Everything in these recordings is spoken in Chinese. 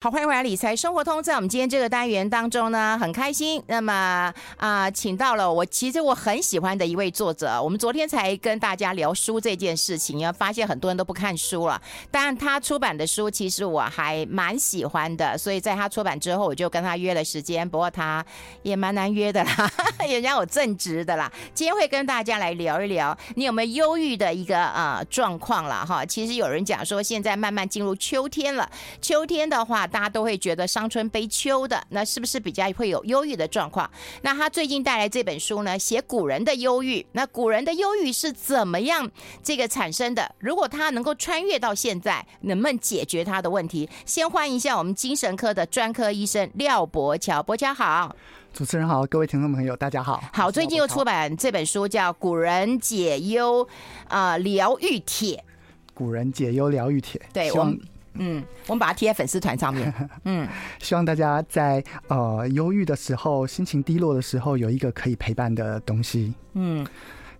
好，欢迎回来理财生活通。在我们今天这个单元当中呢，很开心。那么啊、请到了我其实我很喜欢的一位作者。我们昨天才跟大家聊书这件事情，要发现很多人都不看书了。但他出版的书其实我还蛮喜欢的，所以在他出版之后，我就跟他约了时间。不过他也蛮难约的啦，人家有正直的啦。今天会跟大家来聊一聊，你有没有忧郁的一个呃状况了哈？其实有人讲说，现在慢慢进入秋天了，秋天的话。大家都会觉得伤春悲秋的，那是不是比较会有忧郁的状况？那他最近带来这本书呢，写古人的忧郁。那古人的忧郁是怎么样这个产生的？如果他能够穿越到现在，能不能解决他的问题？先欢迎一下我们精神科的专科医生廖伯乔，伯乔好。主持人好，各位听众朋友大家好。好，最近又出版这本书叫《古人解忧啊疗愈帖》。古人解忧疗愈帖，对，我们。嗯，我们把它贴在粉丝团上面。嗯，希望大家在呃忧郁的时候、心情低落的时候，有一个可以陪伴的东西。嗯，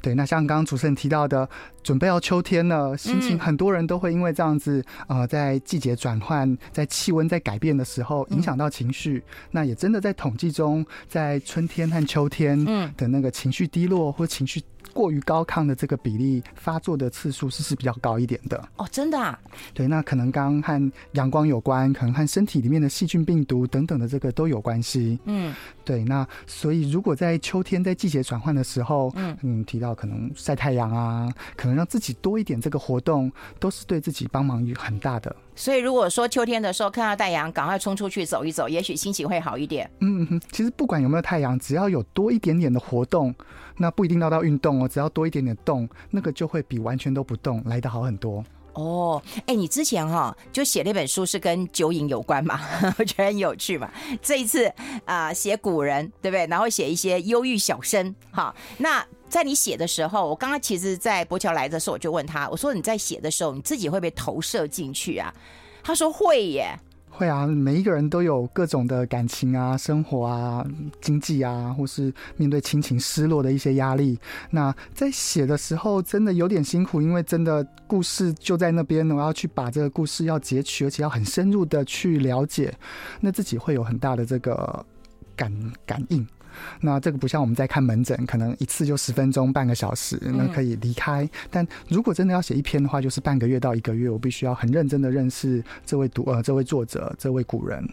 对。那像刚刚主持人提到的，准备要秋天了，心情很多人都会因为这样子，呃，在季节转换、在气温在改变的时候，影响到情绪。那也真的在统计中，在春天和秋天的那个情绪低落或情绪。过于高亢的这个比例发作的次数是是比较高一点的哦，真的啊？对，那可能刚和阳光有关，可能和身体里面的细菌、病毒等等的这个都有关系。嗯，对，那所以如果在秋天在季节转换的时候，嗯嗯，提到可能晒太阳啊，可能让自己多一点这个活动，都是对自己帮忙很大的。所以如果说秋天的时候看到太阳，赶快冲出去走一走，也许心情会好一点。嗯哼，其实不管有没有太阳，只要有多一点点的活动，那不一定要到运动哦，只要多一点点动，那个就会比完全都不动来的好很多。哦，哎，你之前哈就写那本书是跟酒瘾有关嘛？我觉得很有趣嘛。这一次啊，写古人对不对？然后写一些忧郁小生，哈，那。在你写的时候，我刚刚其实，在伯桥来的时候，我就问他，我说你在写的时候，你自己会不会投射进去啊？他说会耶，会啊，每一个人都有各种的感情啊、生活啊、经济啊，或是面对亲情失落的一些压力。那在写的时候，真的有点辛苦，因为真的故事就在那边，我要去把这个故事要截取，而且要很深入的去了解，那自己会有很大的这个感感应。那这个不像我们在看门诊，可能一次就十分钟、半个小时，那可以离开。但如果真的要写一篇的话，就是半个月到一个月，我必须要很认真的认识这位读呃这位作者、这位古人。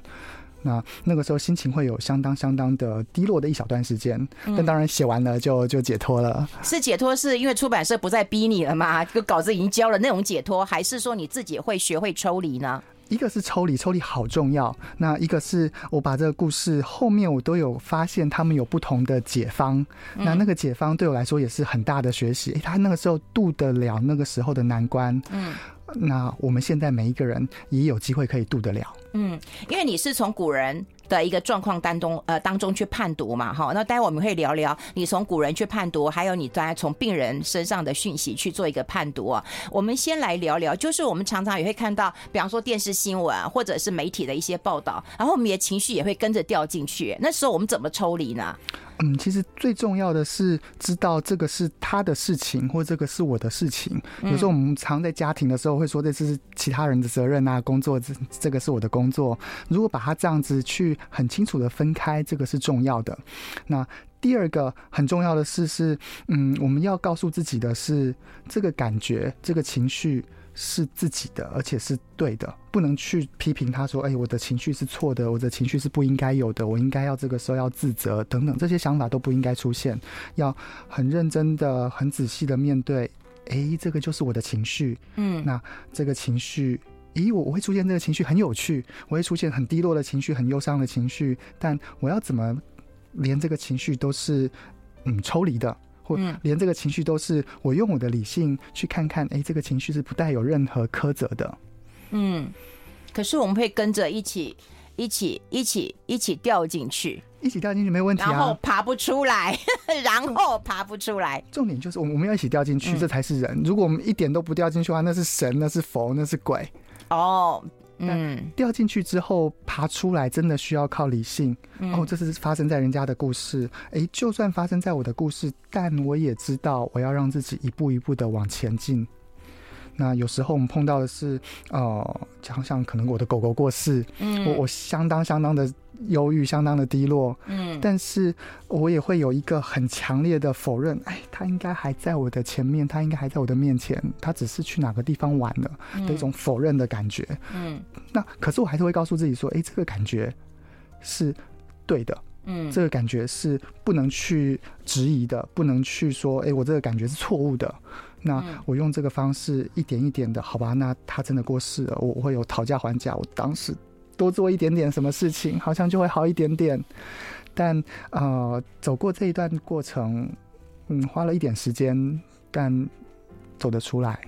那那个时候心情会有相当相当的低落的一小段时间，但当然写完了就就解脱了。是解脱，是因为出版社不再逼你了吗？这个稿子已经交了，内容解脱，还是说你自己会学会抽离呢？一个是抽离，抽离好重要。那一个是我把这个故事后面我都有发现，他们有不同的解方。那那个解方对我来说也是很大的学习。诶，他那个时候渡得了那个时候的难关。嗯，那我们现在每一个人也有机会可以渡得了。嗯，因为你是从古人的一个状况当中，呃，当中去判读嘛，哈。那待会我们会聊聊你从古人去判读，还有你当然从病人身上的讯息去做一个判读啊。我们先来聊聊，就是我们常常也会看到，比方说电视新闻或者是媒体的一些报道，然后我们的情绪也会跟着掉进去。那时候我们怎么抽离呢？嗯，其实最重要的是知道这个是他的事情，或这个是我的事情。有时候我们常在家庭的时候会说，这是其他人的责任啊，工作这这个是我的工作。如果把它这样子去很清楚的分开，这个是重要的。那第二个很重要的事是，嗯，我们要告诉自己的是，这个感觉，这个情绪。是自己的，而且是对的，不能去批评他说：“哎，我的情绪是错的，我的情绪是不应该有的，我应该要这个时候要自责等等，这些想法都不应该出现。要很认真的、很仔细的面对。哎，这个就是我的情绪。嗯，那这个情绪，咦，我我会出现这个情绪很有趣，我会出现很低落的情绪、很忧伤的情绪，但我要怎么连这个情绪都是嗯抽离的？”或连这个情绪都是我用我的理性去看看，哎，这个情绪是不带有任何苛责的。嗯，可是我们会跟着一起、一起、一起、一起掉进去，一起掉进去没问题啊。然后爬不出来，然后爬不出来。重点就是我们我们要一起掉进去，这才是人。如果我们一点都不掉进去的话，那是神，那是佛，那是鬼。哦。嗯，掉进去之后爬出来，真的需要靠理性。哦，这是发生在人家的故事。哎，就算发生在我的故事，但我也知道我要让自己一步一步的往前进。那有时候我们碰到的是，呃，想想可能我的狗狗过世，嗯，我我相当相当的忧郁，相当的低落，嗯，但是我也会有一个很强烈的否认，哎，他应该还在我的前面，他应该还在我的面前，他只是去哪个地方玩了的一种否认的感觉，嗯，那可是我还是会告诉自己说，哎，这个感觉是对的。嗯，这个感觉是不能去质疑的，不能去说，哎，我这个感觉是错误的。那我用这个方式一点一点的，好吧？那他真的过世了，我我会有讨价还价。我当时多做一点点什么事情，好像就会好一点点。但呃，走过这一段过程，嗯，花了一点时间，但走得出来。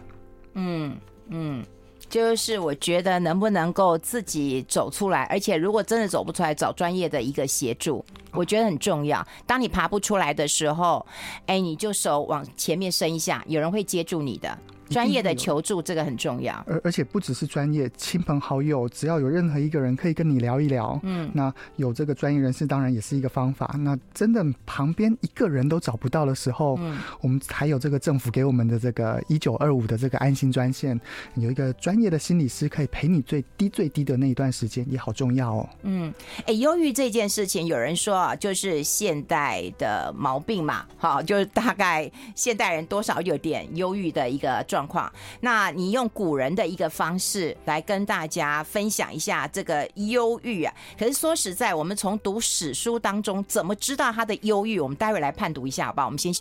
嗯嗯。就是我觉得能不能够自己走出来，而且如果真的走不出来，找专业的一个协助，我觉得很重要。当你爬不出来的时候，哎，你就手往前面伸一下，有人会接住你的。专业的求助，这个很重要。而而且不只是专业，亲朋好友，只要有任何一个人可以跟你聊一聊，嗯，那有这个专业人士，当然也是一个方法。那真的旁边一个人都找不到的时候，嗯，我们还有这个政府给我们的这个一九二五的这个安心专线，有一个专业的心理师可以陪你最低最低的那一段时间，也好重要哦。嗯，哎，忧郁这件事情，有人说啊，就是现代的毛病嘛，好，就是大概现代人多少有点忧郁的一个状状况，那你用古人的一个方式来跟大家分享一下这个忧郁啊。可是说实在，我们从读史书当中怎么知道他的忧郁？我们待会来判读一下，好不好？我们先。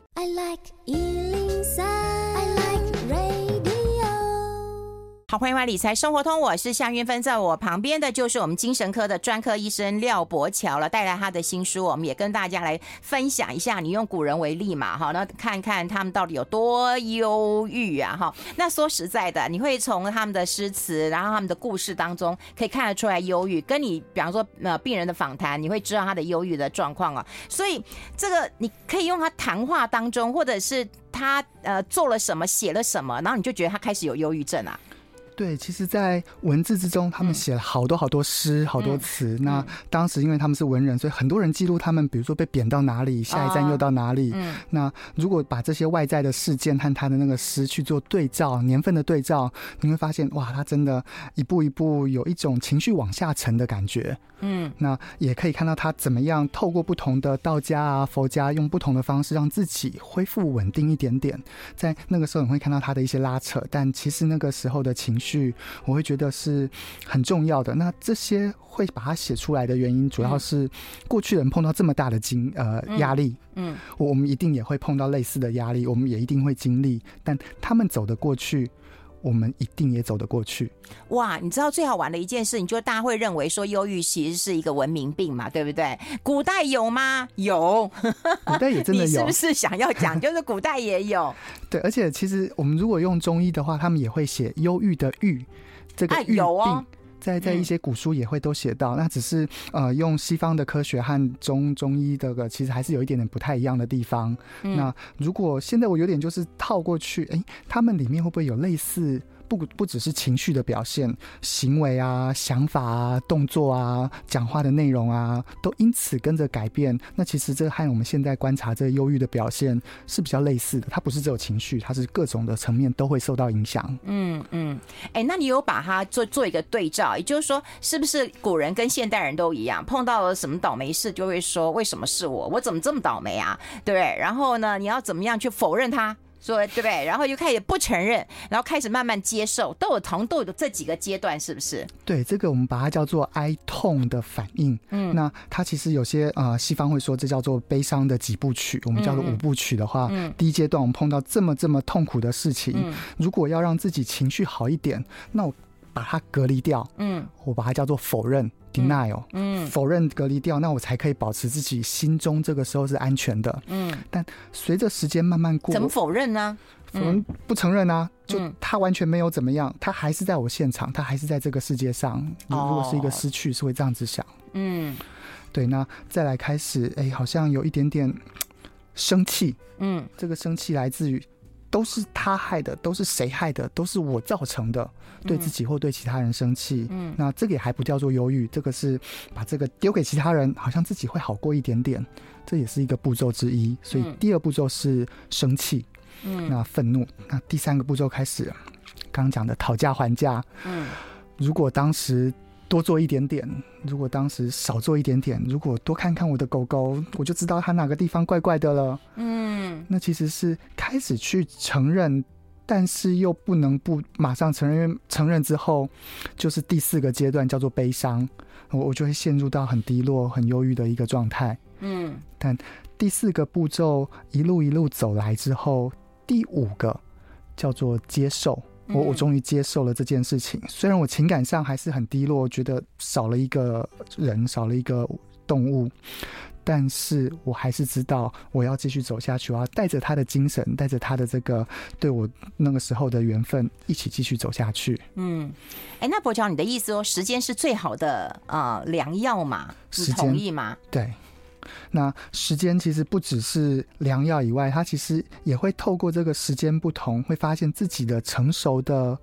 好，欢迎回来理财生活通，我是向云芬，在我旁边的就是我们精神科的专科医生廖伯乔了，带来他的新书，我们也跟大家来分享一下。你用古人为例嘛，哈，那看看他们到底有多忧郁啊，哈。那说实在的，你会从他们的诗词，然后他们的故事当中，可以看得出来忧郁。跟你比方说呃病人的访谈，你会知道他的忧郁的状况啊。所以这个你可以用他谈话当中，或者是他呃做了什么，写了什么，然后你就觉得他开始有忧郁症啊。对，其实，在文字之中，他们写了好多好多诗，嗯、好多词。那当时因为他们是文人，所以很多人记录他们，比如说被贬到哪里，下一站又到哪里。哦、那如果把这些外在的事件和他的那个诗去做对照，年份的对照，你会发现，哇，他真的一步一步有一种情绪往下沉的感觉。嗯，那也可以看到他怎么样透过不同的道家啊、佛家，用不同的方式让自己恢复稳定一点点。在那个时候，你会看到他的一些拉扯，但其实那个时候的情绪。剧我会觉得是很重要的。那这些会把它写出来的原因，主要是过去人碰到这么大的经呃压力，嗯，我们一定也会碰到类似的压力，我们也一定会经历。但他们走得过去，我们一定也走得过去。哇，你知道最好玩的一件事，你就大家会认为说忧郁其实是一个文明病嘛，对不对？古代有吗？有，古代也真的有。你是不是想要讲，就是古代也有？对，而且其实我们如果用中医的话，他们也会写忧郁的郁，这个有哦。在在一些古书也会都写到，嗯、那只是呃用西方的科学和中中医这个其实还是有一点点不太一样的地方。嗯、那如果现在我有点就是套过去，哎，他们里面会不会有类似？不不只是情绪的表现，行为啊、想法啊、动作啊、讲话的内容啊，都因此跟着改变。那其实这和我们现在观察这忧郁的表现是比较类似的。它不是只有情绪，它是各种的层面都会受到影响。嗯嗯，哎、那你有把它做做一个对照，也就是说，是不是古人跟现代人都一样，碰到了什么倒霉事，就会说为什么是我？我怎么这么倒霉啊？对不对？然后呢，你要怎么样去否认它？说对不对？然后又开始不承认，然后开始慢慢接受，都有疼都有这几个阶段，是不是？对，这个我们把它叫做哀痛的反应。嗯，那它其实有些呃，西方会说这叫做悲伤的几部曲，我们叫做五部曲的话，嗯，第一阶段我们碰到这么这么痛苦的事情，嗯，如果要让自己情绪好一点，那我把它隔离掉，嗯，我把它叫做否认。denial，嗯，否认隔离掉，那我才可以保持自己心中这个时候是安全的，嗯。但随着时间慢慢过，怎么否认呢？否认不承认啊，就他完全没有怎么样，他还是在我现场，他还是在这个世界上。如果是一个失去，是会这样子想，嗯，对。那再来开始，哎，好像有一点点生气，嗯，这个生气来自于。都是他害的，都是谁害的？都是我造成的，对自己或对其他人生气。嗯，那这个也还不叫做忧郁，这个是把这个丢给其他人，好像自己会好过一点点，这也是一个步骤之一。所以第二步骤是生气，嗯，那愤怒，那第三个步骤开始刚刚讲的讨价还价。嗯，如果当时多做一点点，如果当时少做一点点，如果多看看我的狗狗，我就知道它哪个地方怪怪的了。嗯，那其实是开始去承认。但是又不能不马上承认，承认之后，就是第四个阶段叫做悲伤，我我就会陷入到很低落、很忧郁的一个状态。嗯，但第四个步骤一路一路走来之后，第五个叫做接受。我我终于接受了这件事情，虽然我情感上还是很低落，觉得少了一个人，少了一个动物。但是我还是知道我要继续走下去，我要带着他的精神，带着他的这个对我那个时候的缘分，一起继续走下去。嗯，哎，那伯乔，你的意思哦时间是最好的呃良药嘛？你同意吗？对，那时间其实不只是良药以外，它其实也会透过这个时间不同，会发现自己的成熟的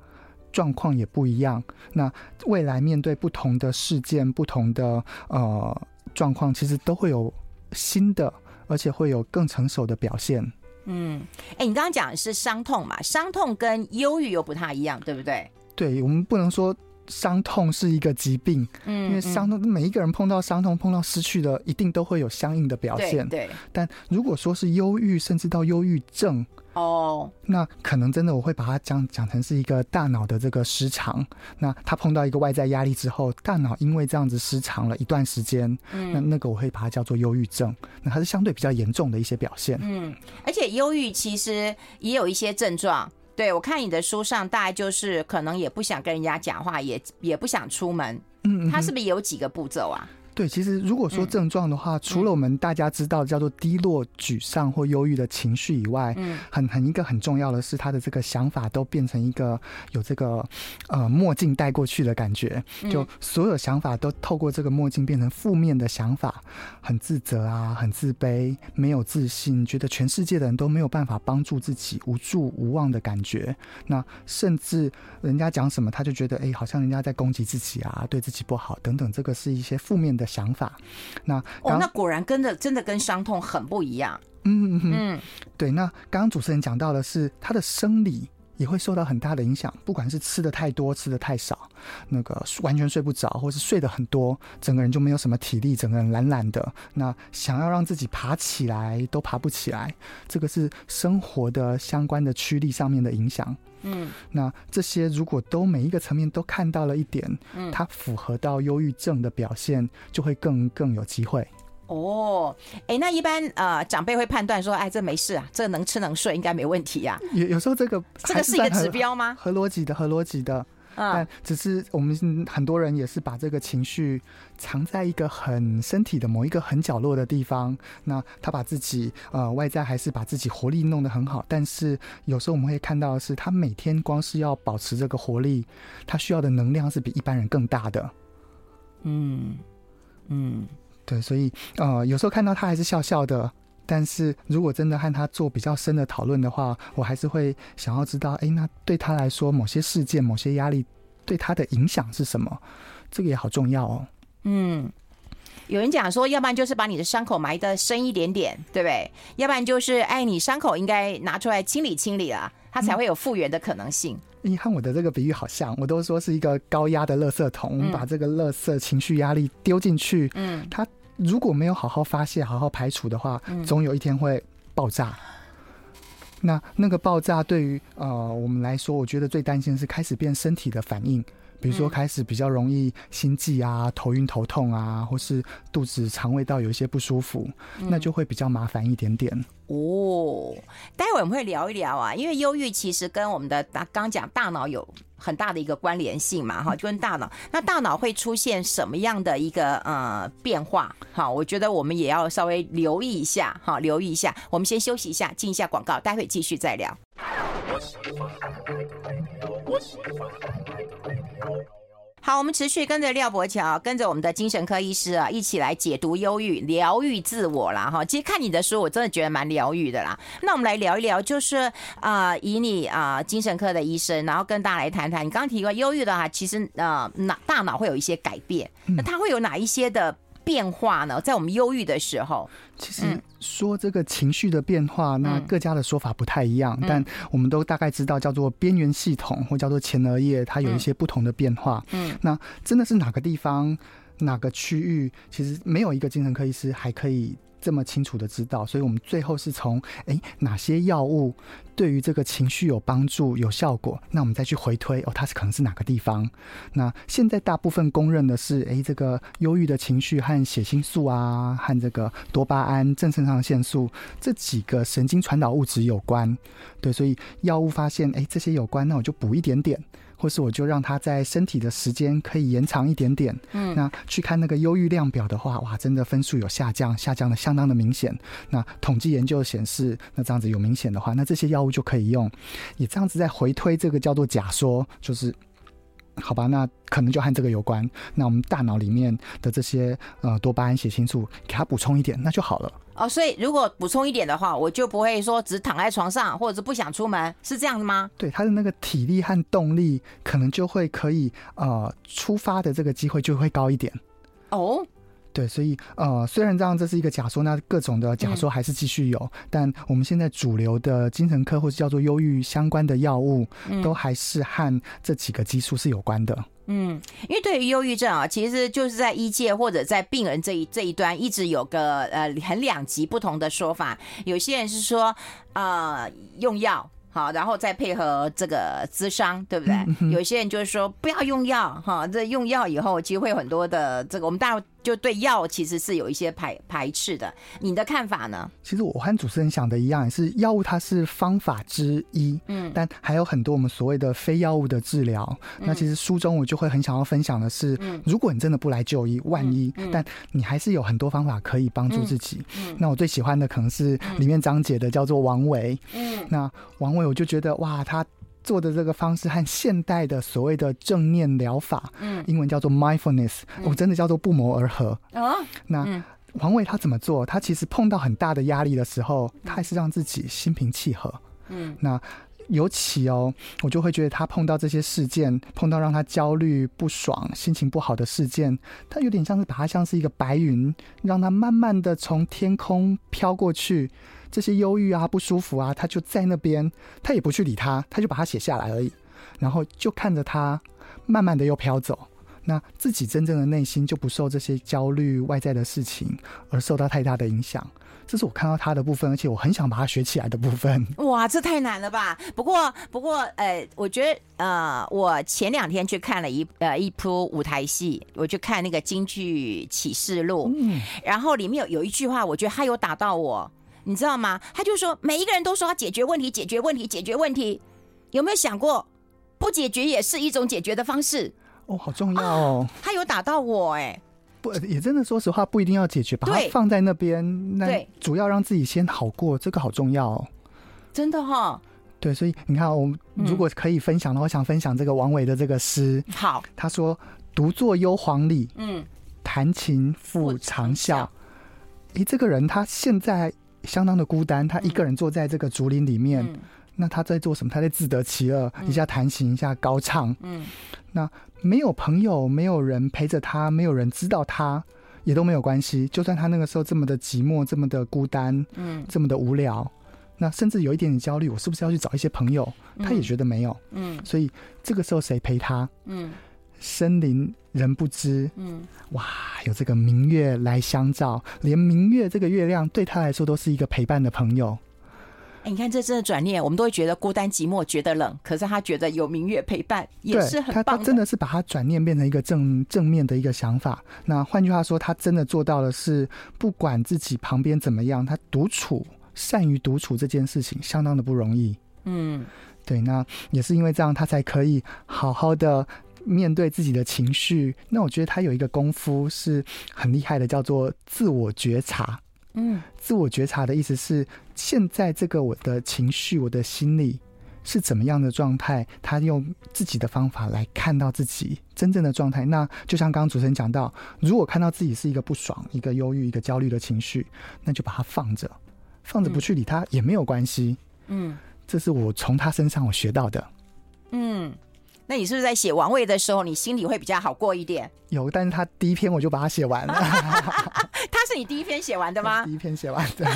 状况也不一样。那未来面对不同的事件，不同的呃。状况其实都会有新的，而且会有更成熟的表现。嗯，哎、欸，你刚刚讲的是伤痛嘛？伤痛跟忧郁又不太一样，对不对？对，我们不能说伤痛是一个疾病，嗯，因为伤痛每一个人碰到伤痛、碰到失去的，一定都会有相应的表现。对，对，但如果说是忧郁，甚至到忧郁症。哦，那可能真的我会把它讲讲成是一个大脑的这个失常。那他碰到一个外在压力之后，大脑因为这样子失常了一段时间，嗯，那那个我会把它叫做忧郁症。那它是相对比较严重的一些表现。嗯，而且忧郁其实也有一些症状。对，我看你的书上，大概就是可能也不想跟人家讲话，也也不想出门。嗯，他是不是有几个步骤啊？对，其实如果说症状的话，嗯、除了我们大家知道叫做低落、沮丧或忧郁的情绪以外，嗯，很很一个很重要的是，他的这个想法都变成一个有这个呃墨镜戴过去的感觉，就所有想法都透过这个墨镜变成负面的想法，很自责啊，很自卑，没有自信，觉得全世界的人都没有办法帮助自己，无助无望的感觉。那甚至人家讲什么，他就觉得哎，好像人家在攻击自己啊，对自己不好等等，这个是一些负面的。的想法，那哦，那果然跟着真的跟伤痛很不一样。嗯嗯嗯，对。那刚刚主持人讲到的是，他的生理也会受到很大的影响，不管是吃的太多，吃的太少，那个完全睡不着，或是睡得很多，整个人就没有什么体力，整个人懒懒的。那想要让自己爬起来都爬不起来，这个是生活的相关的驱力上面的影响。嗯，那这些如果都每一个层面都看到了一点，嗯，它符合到忧郁症的表现，就会更更有机会。哦，哎，那一般呃长辈会判断说，哎，这没事啊，这能吃能睡，应该没问题呀、啊。有有时候这个这个是一个指标吗？合逻辑的，合逻辑的。但只是我们很多人也是把这个情绪藏在一个很身体的某一个很角落的地方。那他把自己呃外在还是把自己活力弄得很好，但是有时候我们会看到的是，他每天光是要保持这个活力，他需要的能量是比一般人更大的。嗯嗯，对，所以呃有时候看到他还是笑笑的。但是如果真的和他做比较深的讨论的话，我还是会想要知道，哎，那对他来说，某些事件、某些压力对他的影响是什么？这个也好重要哦。嗯，有人讲说，要不然就是把你的伤口埋得深一点点，对不对？要不然就是，哎，你伤口应该拿出来清理清理了，它才会有复原的可能性。你、看、我的这个比喻好像，我都说是一个高压的垃圾桶，我们、把这个垃圾情绪压力丢进去，嗯，它。如果没有好好发泄、好好排除的话，总有一天会爆炸。那那个爆炸对于呃我们来说，我觉得最担心的是开始变身体的反应。比如说，开始比较容易心悸啊、头晕头痛啊，或是肚子、肠胃道有一些不舒服，那就会比较麻烦一点点。哦，待会我们会聊一聊啊，因为忧郁其实跟我们的大刚讲大脑有很大的一个关联性嘛，哈，就跟大脑，那大脑会出现什么样的一个呃变化？好，我觉得我们也要稍微留意一下，哈，留意一下。我们先休息一下，进一下广告，待会继续再聊。好，我们持续跟着廖柏乔，跟着我们的精神科医师啊，一起来解读忧郁，疗愈自我啦。哈。其实看你的书，我真的觉得蛮疗愈的啦。那我们来聊一聊，就是啊、以你啊、精神科的医生，然后跟大家来谈谈。你刚刚提过忧郁的话，其实呃，脑大脑会有一些改变，那它会有哪一些的变化呢？在我们忧郁的时候，其实说这个情绪的变化，那各家的说法不太一样，嗯、但我们都大概知道叫做边缘系统或叫做前额叶，它有一些不同的变化。嗯，那真的是哪个地方、哪个区域，其实没有一个精神科医师还可以。这么清楚的知道，所以我们最后是从诶哪些药物对于这个情绪有帮助、有效果，那我们再去回推哦，它是可能是哪个地方？那现在大部分公认的是，诶这个忧郁的情绪和血清素啊，和这个多巴胺、正肾上腺素这几个神经传导物质有关。对，所以药物发现诶这些有关，那我就补一点点。或是我就让他在身体的时间可以延长一点点，嗯，那去看那个忧郁量表的话，哇，真的分数有下降，下降的相当的明显。那统计研究显示，那这样子有明显的话，那这些药物就可以用。也这样子在回推这个叫做假说，就是。好吧，那可能就和这个有关。那我们大脑里面的这些呃多巴胺、血清素，给它补充一点，那就好了。哦，所以如果补充一点的话，我就不会说只躺在床上，或者是不想出门，是这样的吗？对，他的那个体力和动力，可能就会可以呃出发的这个机会就会高一点。哦。对，所以呃，虽然这样这是一个假说，那各种的假说还是继续有，嗯、但我们现在主流的精神科或是叫做忧郁相关的药物，嗯、都还是和这几个激素是有关的。嗯，因为对于忧郁症啊，其实就是在医界或者在病人这一这一端，一直有个呃很两极不同的说法。有些人是说呃用药。好，然后再配合这个咨商，对不对？嗯、有些人就是说不要用药，哈，这用药以后，其实会有很多的这个，我们大家就对药其实是有一些排排斥的。你的看法呢？其实我和主持人想的一样，也是药物它是方法之一，嗯，但还有很多我们所谓的非药物的治疗。嗯、那其实书中我就会很想要分享的是，嗯、如果你真的不来就医，万一，但你还是有很多方法可以帮助自己。那我最喜欢的可能是里面章节的叫做王维，嗯，那王维。我就觉得哇，他做的这个方式和现代的所谓的正念疗法，嗯，英文叫做 mindfulness，我、嗯哦、真的叫做不谋而合。哦，那王伟他怎么做？他其实碰到很大的压力的时候，他还是让自己心平气和。嗯，那尤其哦，我就会觉得他碰到这些事件，碰到让他焦虑、不爽、心情不好的事件，他有点像是把它像是一个白云，让它慢慢的从天空飘过去。这些忧郁啊、不舒服啊，他就在那边，他也不去理他，他就把它写下来而已，然后就看着他慢慢的又飘走，那自己真正的内心就不受这些焦虑外在的事情而受到太大的影响。这是我看到他的部分，而且我很想把它学起来的部分。哇，这太难了吧？不过，不过，呃，我觉得，呃，我前两天去看了一呃一部舞台戏，我去看那个京剧《启示录》，嗯，然后里面有有一句话，我觉得他有打到我。你知道吗？他就说，每一个人都说要解决问题，解决问题，解决问题。有没有想过，不解决也是一种解决的方式？哦，好重要哦。啊、他有打到我哎，不也真的说实话，不一定要解决，把它放在那边，那主要让自己先好过，这个好重要哦。真的哈、哦。对，所以你看，我们如果可以分享的话，我想分享这个王维的这个诗。好，他说：“独坐幽篁里，嗯，弹琴复长啸。”诶，这个人他现在。相当的孤单，他一个人坐在这个竹林里面，嗯、那他在做什么？他在自得其乐，嗯、一下弹琴，一下高唱。嗯，那没有朋友，没有人陪着他，没有人知道他，也都没有关系。就算他那个时候这么的寂寞，这么的孤单，嗯，这么的无聊，那甚至有一点点焦虑，我是不是要去找一些朋友？他也觉得没有。嗯，所以这个时候谁陪他？嗯。深林人不知，嗯，哇，有这个明月来相照，连明月这个月亮对他来说都是一个陪伴的朋友。哎、欸，你看这真的转念，我们都会觉得孤单寂寞，觉得冷，可是他觉得有明月陪伴也是很棒的。他他真的是把他转念变成一个正正面的一个想法。那换句话说，他真的做到的是，不管自己旁边怎么样，他独处，善于独处这件事情，相当的不容易。嗯，对，那也是因为这样，他才可以好好的。面对自己的情绪，那我觉得他有一个功夫是很厉害的，叫做自我觉察。嗯，自我觉察的意思是，现在这个我的情绪、我的心理是怎么样的状态，他用自己的方法来看到自己真正的状态。那就像刚刚主持人讲到，如果看到自己是一个不爽、一个忧郁、一个焦虑的情绪，那就把它放着，放着不去理他也没有关系。嗯，这是我从他身上我学到的。嗯。那你是不是在写王位的时候，你心里会比较好过一点？有，但是他第一篇我就把它写完了。他是你第一篇写完的吗？第一篇写完的。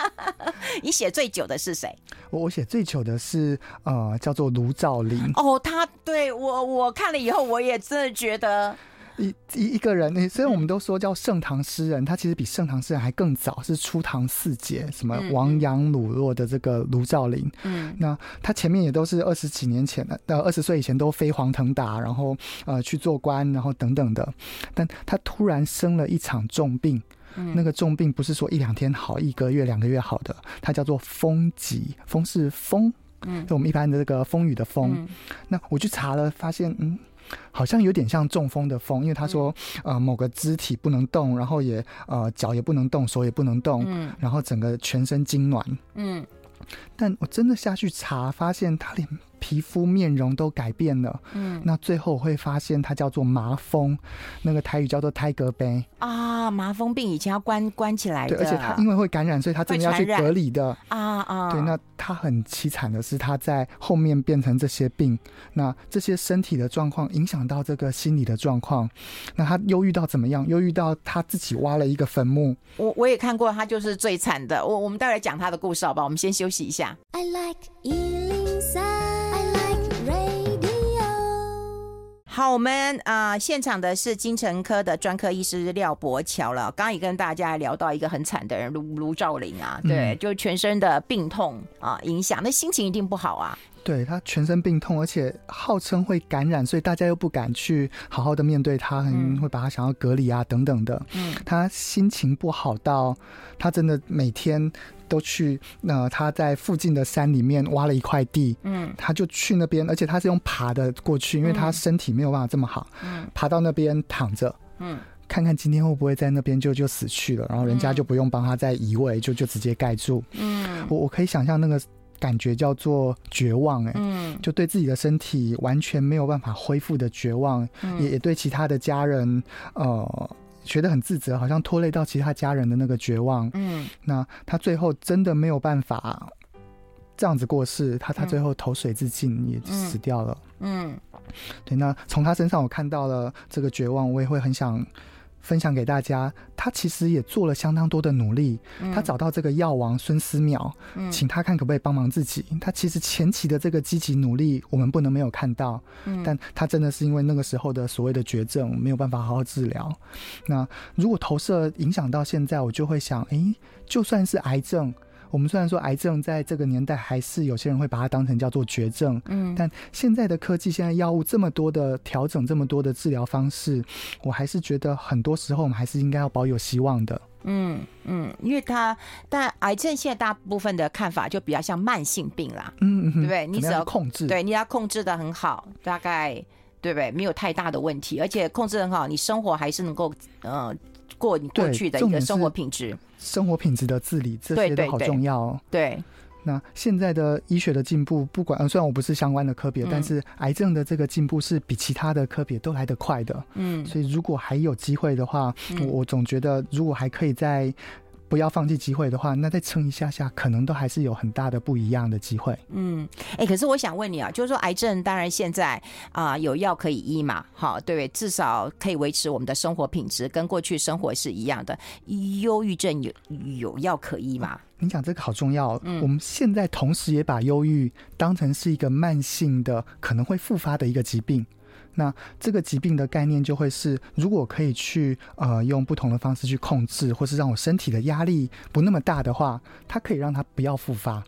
你写最久的是谁？我我写最久的是呃，叫做卢照林。哦，他对我我看了以后，我也真的觉得。一一一个人，虽然我们都说叫盛唐诗人，他其实比盛唐诗人还更早，是初唐四杰，什么王杨鲁洛的这个卢照邻。嗯，那他前面也都是二十几年前的，呃，二十岁以前都飞黄腾达，然后呃去做官，然后等等的。但他突然生了一场重病，嗯、那个重病不是说一两天好，一个月两个月好的，它叫做风疾，风是风，嗯，就我们一般的这个风雨的风。嗯、那我去查了，发现嗯。好像有点像中风的风，因为他说，呃，某个肢体不能动，然后也呃脚也不能动，手也不能动，嗯，然后整个全身痉挛，嗯，但我真的下去查，发现他连。皮肤面容都改变了，嗯，那最后我会发现它叫做麻风，那个台语叫做胎格杯啊，麻风病以前要关关起来的，对，而且它因为会感染，所以它真的要去隔离的啊啊，对，那他很凄惨的是他在后面变成这些病，那这些身体的状况影响到这个心理的状况，那他忧郁到怎么样？忧郁到他自己挖了一个坟墓。我我也看过，他就是最惨的。我我们待会讲他的故事好不好？我们先休息一下。I like 好，我们啊、呃，现场的是精神科的专科医师廖博乔了。刚刚也跟大家聊到一个很惨的人卢卢照林啊，对，嗯、就全身的病痛啊影响，那心情一定不好啊。对，他全身病痛，而且号称会感染，所以大家又不敢去好好的面对他，很会把他想要隔离啊等等的。嗯，他心情不好到他真的每天。都去，那、呃、他在附近的山里面挖了一块地，嗯，他就去那边，而且他是用爬的过去，因为他身体没有办法这么好，嗯，爬到那边躺着，嗯，看看今天会不会在那边就就死去了，然后人家就不用帮他再移位，就就直接盖住，嗯，我我可以想象那个感觉叫做绝望、欸，哎，嗯，就对自己的身体完全没有办法恢复的绝望，嗯、也也对其他的家人，呃。觉得很自责，好像拖累到其他家人的那个绝望。嗯，那他最后真的没有办法这样子过世，他他最后投水自尽也死掉了。嗯，对。那从他身上我看到了这个绝望，我也会很想。分享给大家，他其实也做了相当多的努力。嗯、他找到这个药王孙思邈，嗯、请他看可不可以帮忙自己。他其实前期的这个积极努力，我们不能没有看到。嗯、但他真的是因为那个时候的所谓的绝症，没有办法好好治疗。那如果投射影响到现在，我就会想，诶、欸，就算是癌症。我们虽然说癌症在这个年代还是有些人会把它当成叫做绝症，嗯，但现在的科技，现在药物这么多的调整，这么多的治疗方式，我还是觉得很多时候我们还是应该要保有希望的。嗯嗯，因为它但癌症现在大部分的看法就比较像慢性病啦，嗯，对不对？你只要控制，对，你要控制的很好，大概对不对？没有太大的问题，而且控制得很好，你生活还是能够呃。过你过去的一个生活品质，生活品质的治理，这些都好重要哦。对，那现在的医学的进步，不管虽然我不是相关的科别，嗯、但是癌症的这个进步是比其他的科别都来得快的。嗯，所以如果还有机会的话，嗯、我总觉得如果还可以再。不要放弃机会的话，那再撑一下下，可能都还是有很大的不一样的机会。嗯，哎、欸，可是我想问你啊，就是说癌症当然现在啊、呃、有药可以医嘛，好，对，至少可以维持我们的生活品质，跟过去生活是一样的。忧郁症有有药可医吗？你讲这个好重要。嗯，我们现在同时也把忧郁当成是一个慢性的，可能会复发的一个疾病。那这个疾病的概念就会是，如果可以去呃用不同的方式去控制，或是让我身体的压力不那么大的话，它可以让它不要复发。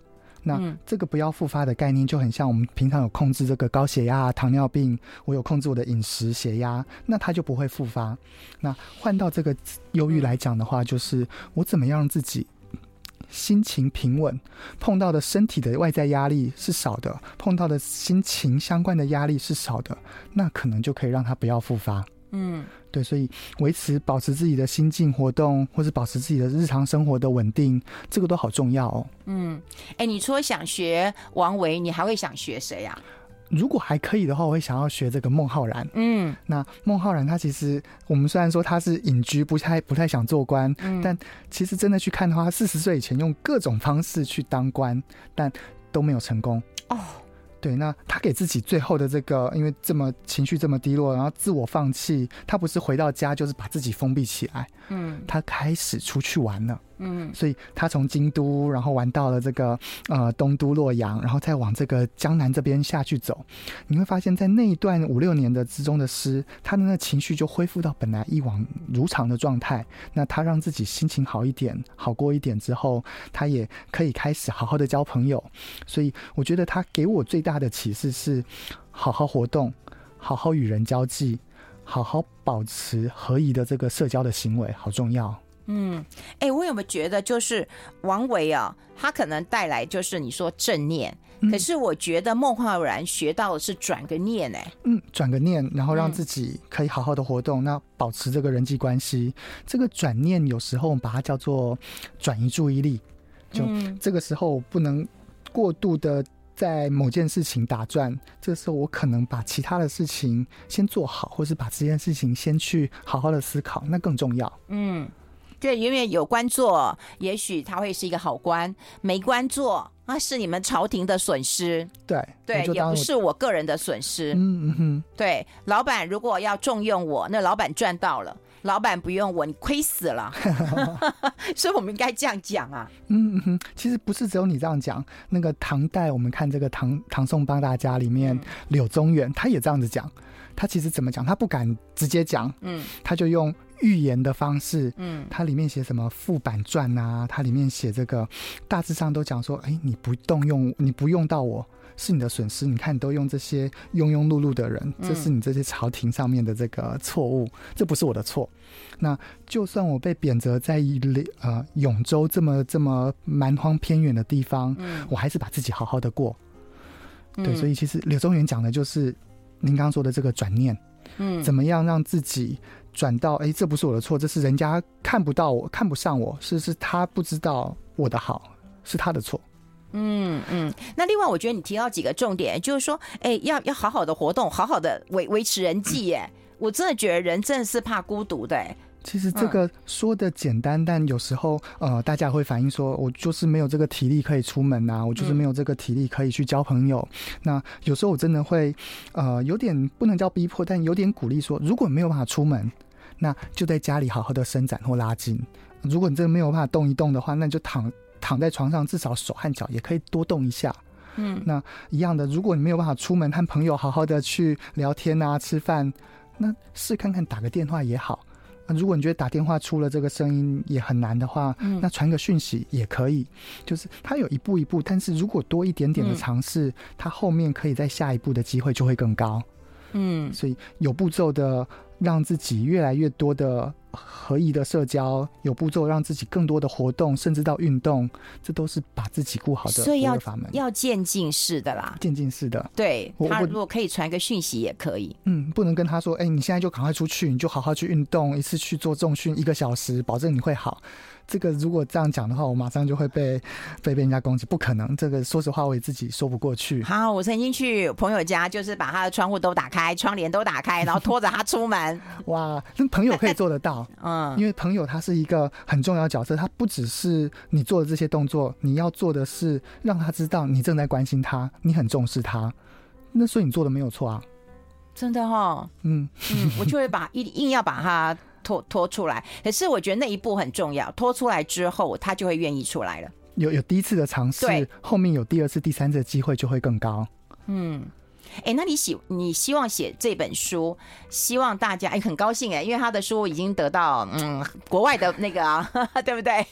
那这个不要复发的概念就很像我们平常有控制这个高血压、糖尿病，我有控制我的饮食、血压，那它就不会复发。那换到这个忧郁来讲的话，就是我怎么样让自己。心情平稳，碰到的身体的外在压力是少的，碰到的心情相关的压力是少的，那可能就可以让他不要复发。嗯，对，所以维持、保持自己的心境活动，或是保持自己的日常生活的稳定，这个都好重要哦。嗯，哎、欸，你除了想学王维，你还会想学谁呀、啊？如果还可以的话，我会想要学这个孟浩然。嗯，那孟浩然他其实，我们虽然说他是隐居，不太不太想做官，嗯，但其实真的去看的话，他四十岁以前用各种方式去当官，但都没有成功。哦，对，那他给自己最后的这个，因为这么情绪这么低落，然后自我放弃，他不是回到家就是把自己封闭起来，嗯，他开始出去玩了。嗯，所以他从京都，然后玩到了这个呃东都洛阳，然后再往这个江南这边下去走，你会发现在那一段五六年的之中的诗，他的那情绪就恢复到本来一往如常的状态。那他让自己心情好一点，好过一点之后，他也可以开始好好的交朋友。所以我觉得他给我最大的启示是：好好活动，好好与人交际，好好保持合宜的这个社交的行为，好重要。嗯，哎、欸，我有没有觉得就是王维啊，他可能带来就是你说正念，嗯、可是我觉得孟浩然学到的是转个念，哎，嗯，转个念，然后让自己可以好好的活动，嗯、那保持这个人际关系，这个转念有时候我们把它叫做转移注意力，就这个时候不能过度的在某件事情打转，这个时候我可能把其他的事情先做好，或是把这件事情先去好好的思考，那更重要，嗯。对，因为有官做，也许他会是一个好官；没官做，那是你们朝廷的损失。对对，也不是我个人的损失。嗯嗯哼。对，老板如果要重用我，那老板赚到了；老板不用我，你亏死了。所以我们应该这样讲啊。嗯嗯，其实不是只有你这样讲。那个唐代，我们看这个唐唐宋八大家里面，嗯、柳宗元他也这样子讲。他其实怎么讲？他不敢直接讲。嗯，他就用。寓言的方式，嗯，他里面写什么《副板传》啊？他里面写这个，大致上都讲说，哎，你不动用，你不用到我，是你的损失。你看，你都用这些庸庸碌碌的人，这是你这些朝廷上面的这个错误，这不是我的错。那就算我被贬谪在一呃永州这么这么蛮荒偏远的地方，嗯，我还是把自己好好的过。对，所以其实柳宗元讲的就是您刚刚说的这个转念，嗯，怎么样让自己。转到哎，这不是我的错，这是人家看不到我，看不上我，是是他不知道我的好，是他的错。嗯嗯。那另外，我觉得你提到几个重点，就是说，哎，要要好好的活动，好好的维维持人际。耶，我真的觉得人真的是怕孤独的。其实这个说的简单，嗯、但有时候呃，大家会反映说，我就是没有这个体力可以出门呐、啊，我就是没有这个体力可以去交朋友。嗯、那有时候我真的会呃，有点不能叫逼迫，但有点鼓励说，如果没有办法出门，那就在家里好好的伸展或拉筋。如果你真的没有办法动一动的话，那你就躺躺在床上，至少手和脚也可以多动一下。嗯，那一样的，如果你没有办法出门和朋友好好的去聊天啊、吃饭，那试看看打个电话也好。如果你觉得打电话出了这个声音也很难的话，嗯、那传个讯息也可以。就是它有一步一步，但是如果多一点点的尝试，嗯、它后面可以在下一步的机会就会更高。嗯，所以有步骤的让自己越来越多的。合宜的社交，有步骤让自己更多的活动，甚至到运动，这都是把自己顾好的。所以要要渐进式的啦，渐进式的。对，他如果可以传个讯息也可以。嗯，不能跟他说，哎、欸，你现在就赶快出去，你就好好去运动，一次去做重训一个小时，保证你会好。这个如果这样讲的话，我马上就会被被被人家攻击，不可能。这个说实话，我也自己说不过去。好，我曾经去朋友家，就是把他的窗户都打开，窗帘都打开，然后拖着他出门。哇，那朋友可以做得到，嗯，因为朋友他是一个很重要的角色，他不只是你做的这些动作，你要做的是让他知道你正在关心他，你很重视他。那所以你做的没有错啊，真的哈、哦，嗯嗯，我就会把一硬要把他。拖拖出来，可是我觉得那一步很重要。拖出来之后，他就会愿意出来了。有有第一次的尝试，后面有第二次、第三次的机会就会更高。嗯，哎、欸，那你喜你希望写这本书，希望大家哎、欸、很高兴哎、欸，因为他的书已经得到嗯国外的那个啊，对不对？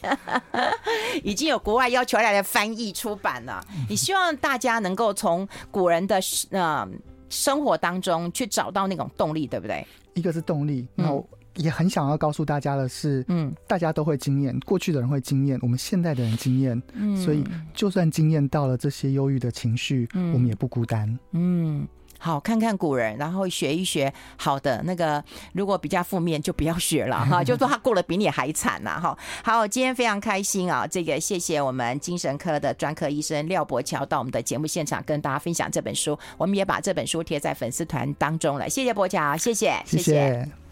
已经有国外要求来的翻译出版了。你希望大家能够从古人的呃生活当中去找到那种动力，对不对？一个是动力，然后、嗯。也很想要告诉大家的是，嗯，大家都会经验，过去的人会经验，我们现代的人经验，嗯，所以就算经验到了这些忧郁的情绪，嗯，我们也不孤单，嗯，好，看看古人，然后学一学好的那个，如果比较负面就不要学了哈，就说他过得比你还惨呐哈。好，今天非常开心啊，这个谢谢我们精神科的专科医生廖伯乔到我们的节目现场跟大家分享这本书，我们也把这本书贴在粉丝团当中了，谢谢伯乔，谢谢，谢谢。谢谢